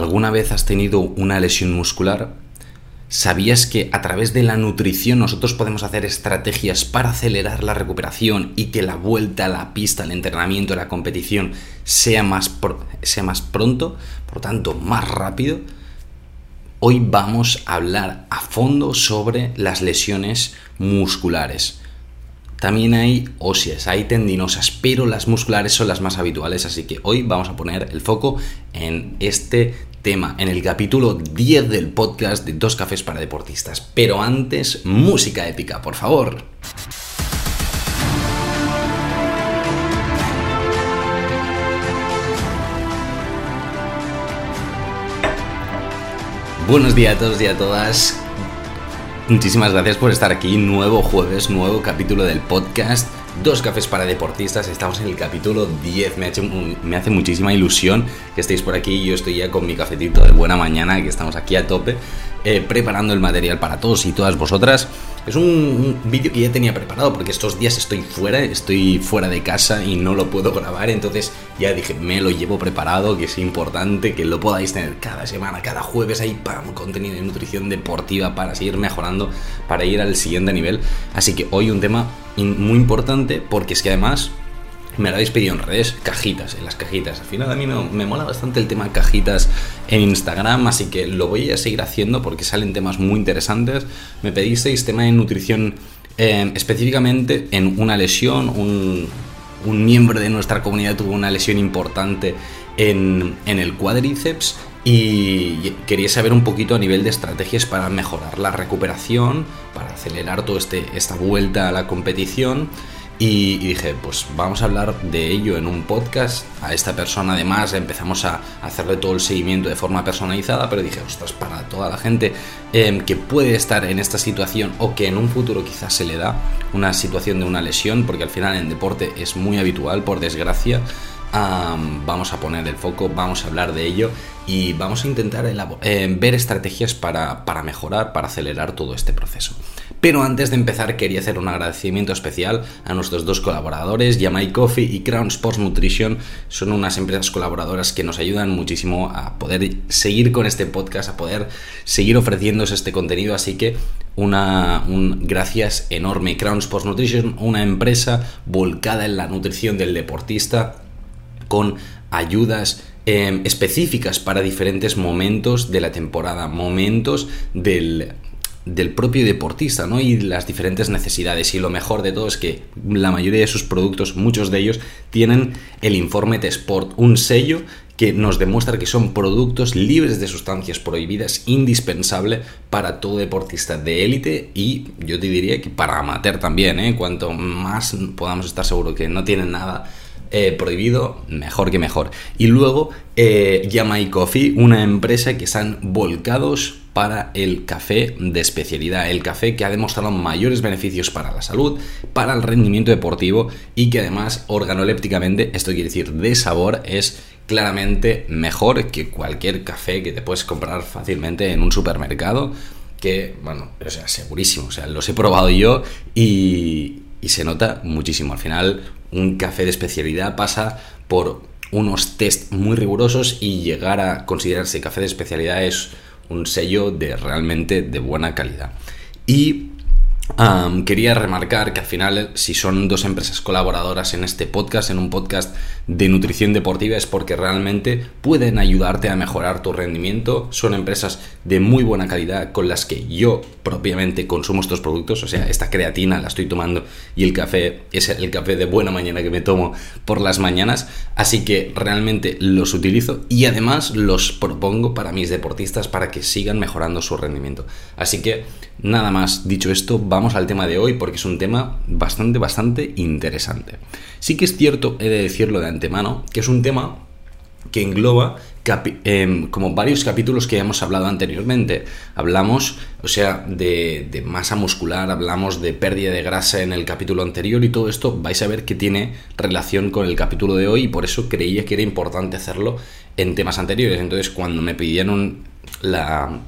¿alguna vez has tenido una lesión muscular? ¿Sabías que a través de la nutrición nosotros podemos hacer estrategias para acelerar la recuperación y que la vuelta a la pista, el entrenamiento, la competición sea más, sea más pronto, por tanto más rápido? Hoy vamos a hablar a fondo sobre las lesiones musculares. También hay óseas, hay tendinosas, pero las musculares son las más habituales, así que hoy vamos a poner el foco en este tema, en el capítulo 10 del podcast de Dos Cafés para Deportistas. Pero antes, música épica, por favor. Buenos días a todos y a todas. Muchísimas gracias por estar aquí. Nuevo jueves, nuevo capítulo del podcast. Dos cafés para deportistas. Estamos en el capítulo 10. Me, hace muchísima ilusión que estéis por aquí. Yo estoy ya con mi cafetito de buena mañana, que estamos aquí a tope. Eh, preparando el material para todos y todas vosotras. Es un, vídeo que ya tenía preparado porque estos días estoy fuera, estoy fuera de casa y no lo puedo grabar, entonces ya dije, me lo llevo preparado, que es importante que lo podáis tener cada semana, cada jueves ahí, pam, contenido de nutrición deportiva para seguir mejorando, para ir al siguiente nivel. Así que hoy un tema muy importante porque es que además me lo habéis pedido en redes, cajitas, en las cajitas. Al final a mí me, mola bastante el tema cajitas en Instagram, así que lo voy a seguir haciendo porque salen temas muy interesantes. Me pedisteis tema de nutrición eh, específicamente en una lesión, un, miembro de nuestra comunidad tuvo una lesión importante en, en el cuádriceps y quería saber un poquito a nivel de estrategias para mejorar la recuperación, para acelerar toda este, esta vuelta a la competición. Y, dije, pues vamos a hablar de ello en un podcast. A esta persona además empezamos a hacerle todo el seguimiento de forma personalizada, pero dije, ostras, para toda la gente em, que puede estar en esta situación o que en un futuro quizás se le da una situación de una lesión, porque al final en deporte es muy habitual, por desgracia, vamos a poner el foco, vamos a hablar de ello y vamos a intentar eh, ver estrategias para, mejorar, para acelerar todo este proceso. Pero antes de empezar quería hacer un agradecimiento especial a nuestros dos colaboradores, Yamai Coffee y Crown Sports Nutrition. Son unas empresas colaboradoras que nos ayudan muchísimo a poder seguir con este podcast, a poder seguir ofreciéndose este contenido, así que una, un gracias enorme. Crown Sports Nutrition, una empresa volcada en la nutrición del deportista con ayudas em, específicas para diferentes momentos de la temporada, momentos del, del propio deportista, ¿no? Y las diferentes necesidades. Y lo mejor de todo es que la mayoría de sus productos, muchos de ellos, tienen el informe de Sport, un sello que nos demuestra que son productos libres de sustancias prohibidas, indispensable para todo deportista de élite y yo te diría que para amateur también, ¿eh? Cuanto más podamos estar seguros que no tienen nada eh, prohibido, mejor que mejor. Y luego eh, Yamai Coffee, una empresa que están volcados para el café de especialidad, el café que ha demostrado mayores beneficios para la salud, para el rendimiento deportivo y que además organolépticamente, esto quiere decir de sabor, es claramente mejor que cualquier café que te puedes comprar fácilmente en un supermercado que, bueno, o sea, segurísimo, o sea, los he probado yo y, y se nota muchísimo. Al final, un café de especialidad pasa por unos test muy rigurosos y llegar a considerarse café de especialidad es un sello de realmente de buena calidad. Y quería remarcar que al final, si son dos empresas colaboradoras en este podcast, en un podcast de nutrición deportiva, es porque realmente pueden ayudarte a mejorar tu rendimiento. Son empresas de muy buena calidad con las que yo propiamente consumo estos productos. O sea, esta creatina la estoy tomando y el café es el café de buena mañana que me tomo por las mañanas. Así que realmente los utilizo y además los propongo para mis deportistas para que sigan mejorando su rendimiento. Así que nada más dicho esto, vamos al tema de hoy porque es un tema bastante, bastante interesante. Sí que es cierto, he de decirlo de antemano, que es un tema que engloba em, como varios capítulos que hemos hablado anteriormente. Hablamos, o sea, de, de, masa muscular, hablamos de pérdida de grasa en el capítulo anterior y todo esto vais a ver que tiene relación con el capítulo de hoy y por eso creía que era importante hacerlo en temas anteriores. Entonces, cuando me pidieron la,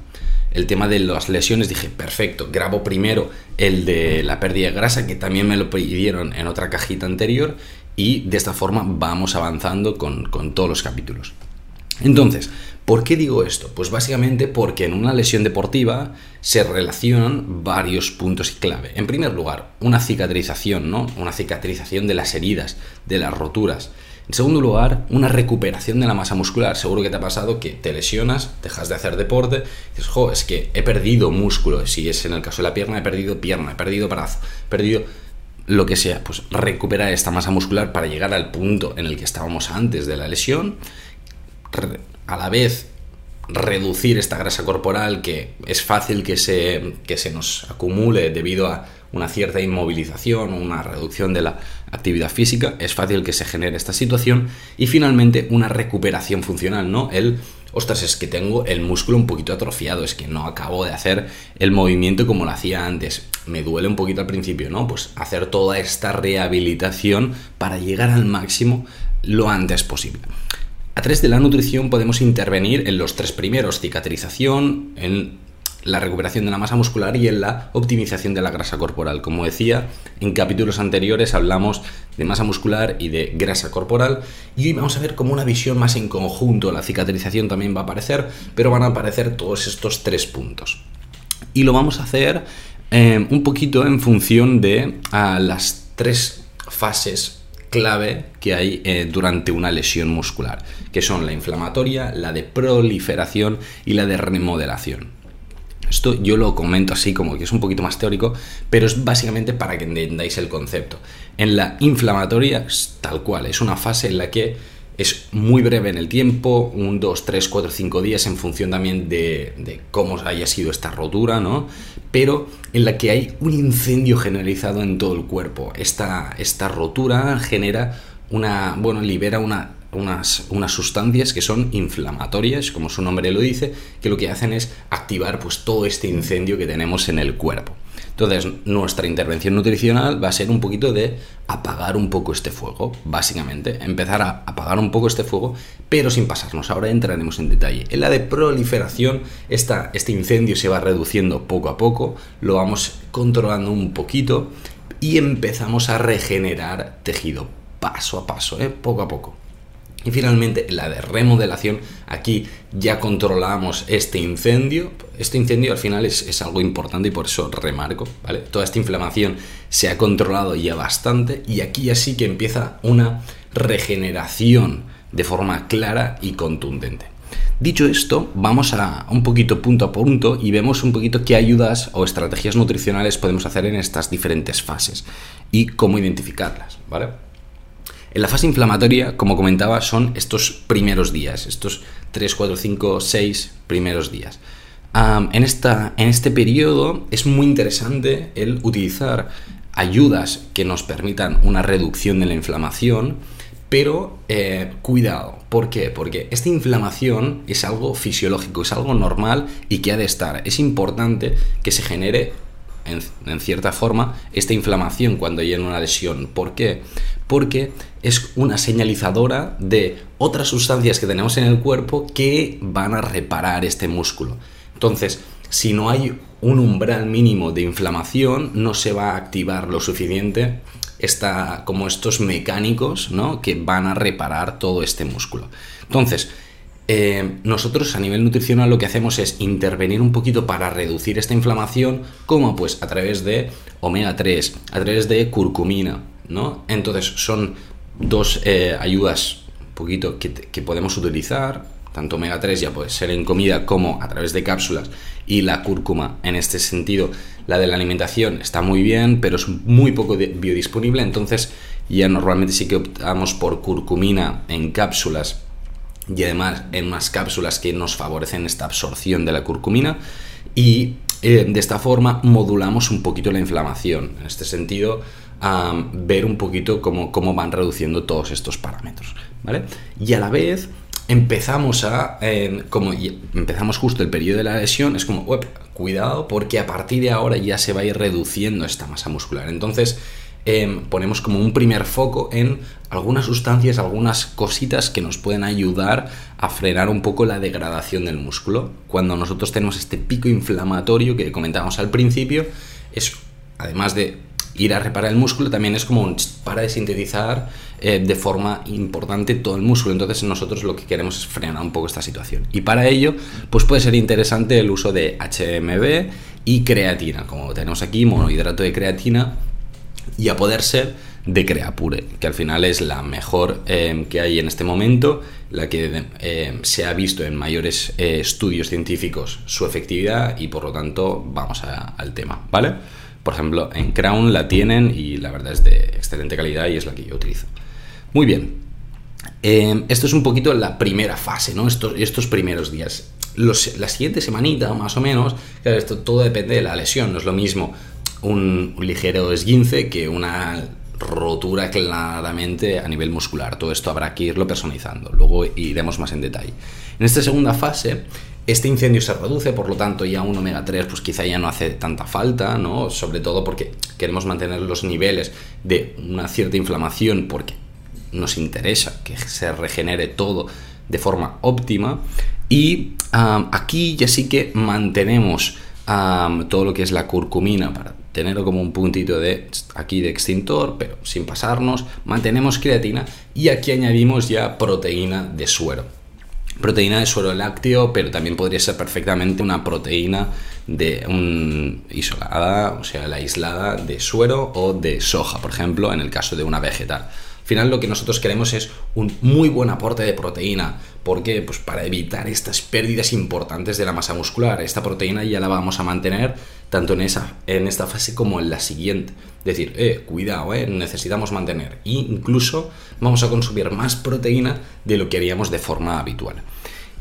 el tema de las lesiones, dije, perfecto, grabo primero el de la pérdida de grasa, que también me lo pidieron en otra cajita anterior, y de esta forma vamos avanzando con, todos los capítulos. Entonces, ¿Por qué digo esto? Pues básicamente porque en una lesión deportiva se relacionan varios puntos clave. En primer lugar, una cicatrización, ¿no? Una cicatrización de las heridas, de las roturas. En segundo lugar, una recuperación de la masa muscular. Seguro que te ha pasado que te lesionas, dejas de hacer deporte, dices, jo, es que he perdido músculo. Si es en el caso de la pierna, he perdido pierna, he perdido brazo, he perdido lo que sea. Pues recupera esta masa muscular para llegar al punto en el que estábamos antes de la lesión a la vez reducir esta grasa corporal que es fácil que se, que se nos acumule debido a una cierta inmovilización o una reducción de la actividad física, es fácil que se genere esta situación y finalmente una recuperación funcional, ¿no? El, ostras, es que tengo el músculo un poquito atrofiado, es que no acabo de hacer el movimiento como lo hacía antes, me duele un poquito al principio, ¿no? Pues hacer toda esta rehabilitación para llegar al máximo lo antes posible. A través de la nutrición podemos intervenir en los tres primeros, cicatrización, en la recuperación de la masa muscular y en la optimización de la grasa corporal. Como decía, en capítulos anteriores hablamos de masa muscular y de grasa corporal y hoy vamos a ver como una visión más en conjunto. La cicatrización también va a aparecer, pero van a aparecer todos estos tres puntos. Y lo vamos a hacer eh, un poquito en función de las tres fases clave que hay eh, durante una lesión muscular, que son la inflamatoria, la de proliferación y la de remodelación. Esto yo lo comento así como que es un poquito más teórico, pero es básicamente para que entendáis el concepto. En la inflamatoria, tal cual, es una fase en la que es muy breve en el tiempo, un 2, 3, 4, 5 días en función también de, cómo haya sido esta rotura, ¿no? Pero en la que hay un incendio generalizado en todo el cuerpo. Esta, esta rotura genera una, bueno, libera una, unas, unas sustancias que son inflamatorias, como su nombre lo dice, que lo que hacen es activar pues todo este incendio que tenemos en el cuerpo. Entonces, nuestra intervención nutricional va a ser un poquito de apagar un poco este fuego, básicamente. Empezar a apagar un poco este fuego, pero sin pasarnos. Ahora entraremos en detalle. En la de proliferación, esta, este incendio se va reduciendo poco a poco, lo vamos controlando un poquito y empezamos a regenerar tejido paso a paso, ¿eh? poco a poco. Y finalmente la de remodelación, aquí ya controlamos este incendio. Este incendio al final es, algo importante y por eso remarco, ¿vale? Toda esta inflamación se ha controlado ya bastante y aquí ya sí que empieza una regeneración de forma clara y contundente. Dicho esto, vamos a un poquito punto a punto y vemos un poquito qué ayudas o estrategias nutricionales podemos hacer en estas diferentes fases y cómo identificarlas, ¿vale? En la fase inflamatoria, como comentaba, son estos primeros días, estos 3, 4, 5, 6 primeros días. en, esta, en este periodo es muy interesante el utilizar ayudas que nos permitan una reducción de la inflamación, pero eh, cuidado, ¿por qué? Porque esta inflamación es algo fisiológico, es algo normal y que ha de estar. Es importante que se genere en, cierta forma, esta inflamación cuando hay una lesión. ¿Por qué? Porque es una señalizadora de otras sustancias que tenemos en el cuerpo que van a reparar este músculo. Entonces, si no hay un umbral mínimo de inflamación, no se va a activar lo suficiente esta, como estos mecánicos ¿no? que van a reparar todo este músculo. Entonces, eh, nosotros a nivel nutricional lo que hacemos es intervenir un poquito para reducir esta inflamación, como pues a través de omega 3, a través de curcumina, ¿no? Entonces son dos eh, ayudas un poquito que, que, podemos utilizar, tanto omega 3 ya puede ser en comida como a través de cápsulas y la cúrcuma en este sentido, la de la alimentación está muy bien, pero es muy poco biodisponible, entonces ya normalmente sí que optamos por curcumina en cápsulas y además en unas cápsulas que nos favorecen esta absorción de la curcumina y eh, de esta forma modulamos un poquito la inflamación. En este sentido, ver un poquito cómo, cómo, van reduciendo todos estos parámetros. ¿vale? Y a la vez empezamos a, como empezamos justo el periodo de la lesión, es como, cuidado porque a partir de ahora ya se va a ir reduciendo esta masa muscular. Entonces, Em, ponemos como un primer foco en algunas sustancias, algunas cositas que nos pueden ayudar a frenar un poco la degradación del músculo. Cuando nosotros tenemos este pico inflamatorio que comentábamos al principio, es además de ir a reparar el músculo también es como para de sintetizar eh, de forma importante todo el músculo. Entonces nosotros lo que queremos es frenar un poco esta situación. Y para ello, pues puede ser interesante el uso de HMB y creatina, como tenemos aquí, monohidrato de creatina, y a poder ser de Creapure, que al final es la mejor eh, que hay en este momento, la que eh, se ha visto en mayores estudios científicos su efectividad y por lo tanto vamos al tema, ¿vale? Por ejemplo, en Crown la tienen y la verdad es de excelente calidad y es la que yo utilizo. Muy bien. Em, esto es un poquito la primera fase, ¿no? Estos, estos primeros días. la siguiente semanita, más o menos, claro, esto todo depende de la lesión. No es lo mismo un, ligero esguince que una rotura claramente a nivel muscular. Todo esto habrá que irlo personalizando. Luego iremos más en detalle. En esta segunda fase este incendio se reduce, por lo tanto ya un omega 3 pues quizá ya no hace tanta falta, ¿no? Sobre todo porque queremos mantener los niveles de una cierta inflamación porque nos interesa que se regenere todo de forma óptima y aquí ya sí que mantenemos todo lo que es la curcumina para tenerlo como un puntito de aquí de extintor, pero sin pasarnos, mantenemos creatina y aquí añadimos ya proteína de suero proteína de suero lácteo, pero también podría ser perfectamente una proteína de un isolada, o sea, la aislada de suero o de soja, por ejemplo, en el caso de una vegetal. Al final lo que nosotros queremos es un muy buen aporte de proteína. ¿Por qué? Pues para evitar estas pérdidas importantes de la masa muscular. Esta proteína ya la vamos a mantener tanto en, esa, en esta fase como en la siguiente. Es decir, eh, cuidado, eh, necesitamos mantener. E incluso vamos a consumir más proteína de lo que haríamos de forma habitual.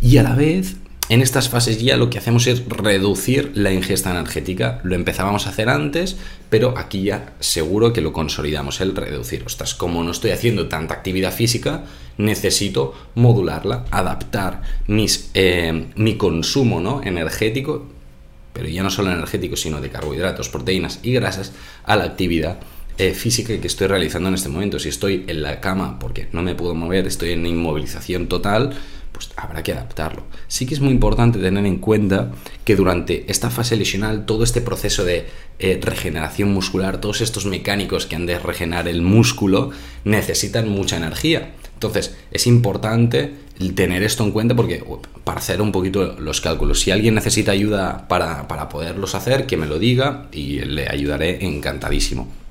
Y a la vez en estas fases ya lo que hacemos es reducir la ingesta energética. Lo empezábamos a hacer antes, pero aquí ya seguro que lo consolidamos, el reducir. Ostras, como no estoy haciendo tanta actividad física, necesito modularla, adaptar mis, eh, mi consumo ¿no? energético, pero ya no solo energético, sino de carbohidratos, proteínas y grasas, a la actividad eh, física que estoy realizando en este momento. Si estoy en la cama porque no me puedo mover, estoy en inmovilización total, pues habrá que adaptarlo. Sí que es muy importante tener en cuenta que durante esta fase lesional, todo este proceso de eh, regeneración muscular, todos estos mecánicos que han de regenerar el músculo, necesitan mucha energía. Entonces, es importante tener esto en cuenta porque para hacer un poquito los cálculos, si alguien necesita ayuda para, para poderlos hacer, que me lo diga y le ayudaré encantadísimo.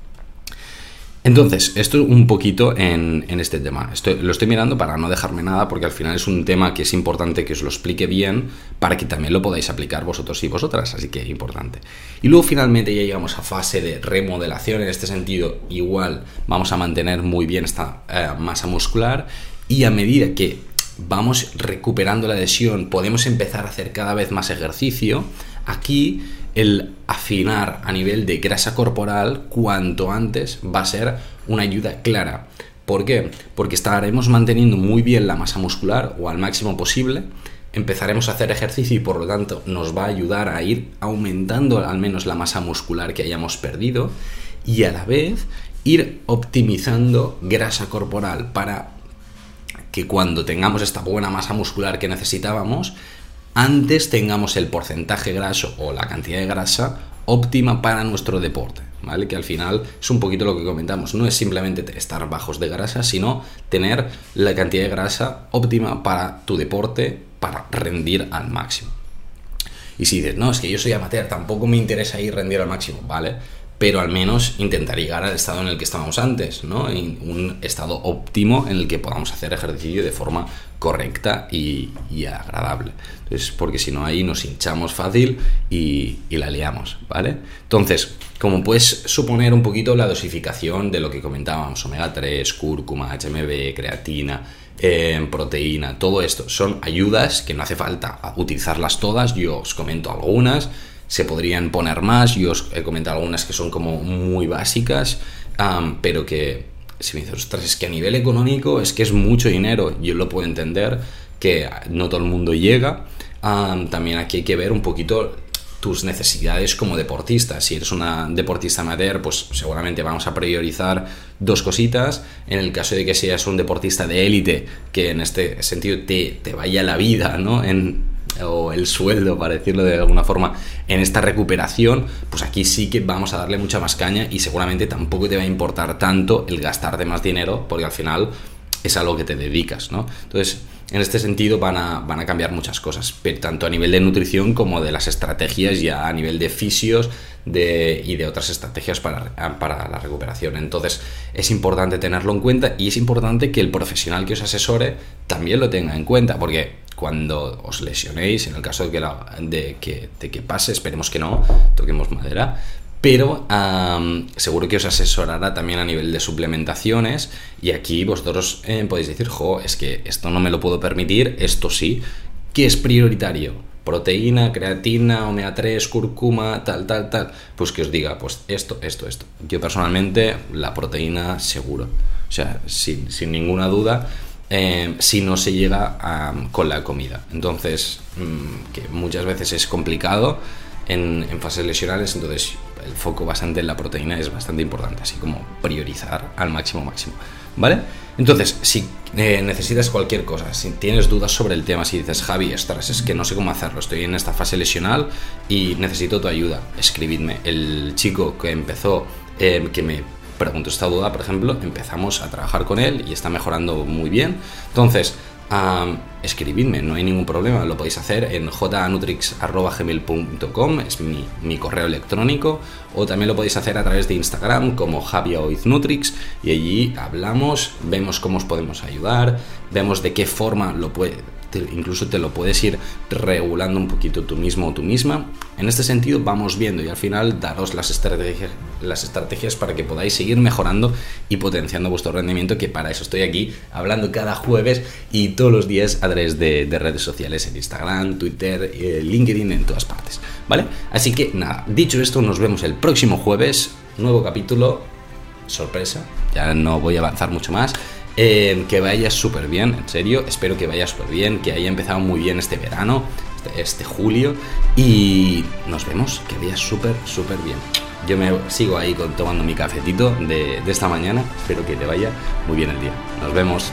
Entonces, esto un poquito en, este tema. lo estoy mirando para no dejarme nada porque al final es un tema que es importante que os lo explique bien para que también lo podáis aplicar vosotros y vosotras, así que es importante. Y luego finalmente ya llegamos a fase de remodelación, en este sentido igual vamos a mantener muy bien esta eh, masa muscular y a medida que vamos recuperando la lesión podemos empezar a hacer cada vez más ejercicio, aquí el afinar a nivel de grasa corporal cuanto antes va a ser una ayuda clara. ¿Por qué? Porque estaremos manteniendo muy bien la masa muscular o al máximo posible, empezaremos a hacer ejercicio y por lo tanto nos va a ayudar a ir aumentando al menos la masa muscular que hayamos perdido y a la vez ir optimizando grasa corporal para que cuando tengamos esta buena masa muscular que necesitábamos, antes tengamos el porcentaje graso o la cantidad de grasa óptima para nuestro deporte, ¿vale? Que al final es un poquito lo que comentamos, no es simplemente estar bajos de grasa, sino tener la cantidad de grasa óptima para tu deporte, para rendir al máximo. Y si dices, no, es que yo soy amateur, tampoco me interesa ir rendir al máximo, ¿vale? Pero al menos intentar llegar al estado en el que estábamos antes, ¿no? Un estado óptimo en el que podamos hacer ejercicio de forma correcta y, agradable. Entonces, porque si no ahí nos hinchamos fácil y, la liamos, ¿vale? Entonces, como puedes suponer un poquito la dosificación de lo que comentábamos, omega 3, cúrcuma, HMB, creatina, eh, proteína, todo esto son ayudas que no hace falta utilizarlas todas, yo os comento algunas, se podrían poner más. Yo os he comentado algunas que son como muy básicas, pero que si me dices, ostras, es que a nivel económico es que es mucho dinero. Yo lo puedo entender, que no todo el mundo llega. también aquí hay que ver un poquito tus necesidades como deportista. Si eres una deportista amateur, pues seguramente vamos a priorizar dos cositas. En el caso de que seas un deportista de élite, que en este sentido te, te vaya la vida, ¿no? En, o el sueldo, para decirlo de alguna forma, en esta recuperación, pues aquí sí que vamos a darle mucha más caña y seguramente tampoco te va a importar tanto el gastarte más dinero, porque al final es a lo que te dedicas, ¿no? Entonces, en este sentido van a, van a cambiar muchas cosas, tanto a nivel de nutrición como de las estrategias ya a nivel de fisios de, y de otras estrategias para, para la recuperación. Entonces es importante tenerlo en cuenta y es importante que el profesional que os asesore también lo tenga en cuenta, porque cuando os lesionéis, en el caso de que, que, de que pase, esperemos que no, toquemos madera, pero seguro que os asesorará también a nivel de suplementaciones y aquí vosotros eh, podéis decir, jo, es que esto no me lo puedo permitir, esto sí, ¿qué es prioritario? Proteína, creatina, omega 3, cúrcuma, tal, tal, tal. Pues que os diga, pues esto, esto, esto. Yo personalmente, la proteína seguro. O sea, sin, ninguna duda, eh, si no se llega con la comida. Entonces, mm, que muchas veces es complicado en, en fases lesionales, entonces el foco bastante en la proteína es bastante importante, así como priorizar al máximo máximo, ¿vale? Entonces, si eh, necesitas cualquier cosa, si tienes dudas sobre el tema, si dices, Javi, estás, es que no sé cómo hacerlo, estoy en esta fase lesional y necesito tu ayuda, escribidme. El chico que empezó, eh, que me preguntó esta duda, por ejemplo, empezamos a trabajar con él y está mejorando muy bien. Entonces, escribidme, no hay ningún problema, lo podéis hacer en jnutrix.gmail.com, es mi, mi, correo electrónico, o también lo podéis hacer a través de Instagram como javioiznutrix y allí hablamos, vemos cómo os podemos ayudar, vemos de qué forma lo puede, incluso te lo puedes ir regulando un poquito tú mismo o tú misma. En este sentido vamos viendo y al final daros las estrategias, las estrategias para que podáis seguir mejorando y potenciando vuestro rendimiento, que para eso estoy aquí hablando cada jueves y todos los días a través de, redes sociales en Instagram, Twitter, eh, LinkedIn, en todas partes. ¿Vale? Así que nada, dicho esto, nos vemos el próximo jueves, nuevo capítulo, sorpresa, ya no voy a avanzar mucho más. Eh, que vaya súper bien, en serio, espero que vaya súper bien, que haya empezado muy bien este verano, este, este julio, y nos vemos, que vaya súper, súper bien. Yo me sigo ahí con, tomando mi cafetito de, de esta mañana, espero que te vaya muy bien el día. Nos vemos.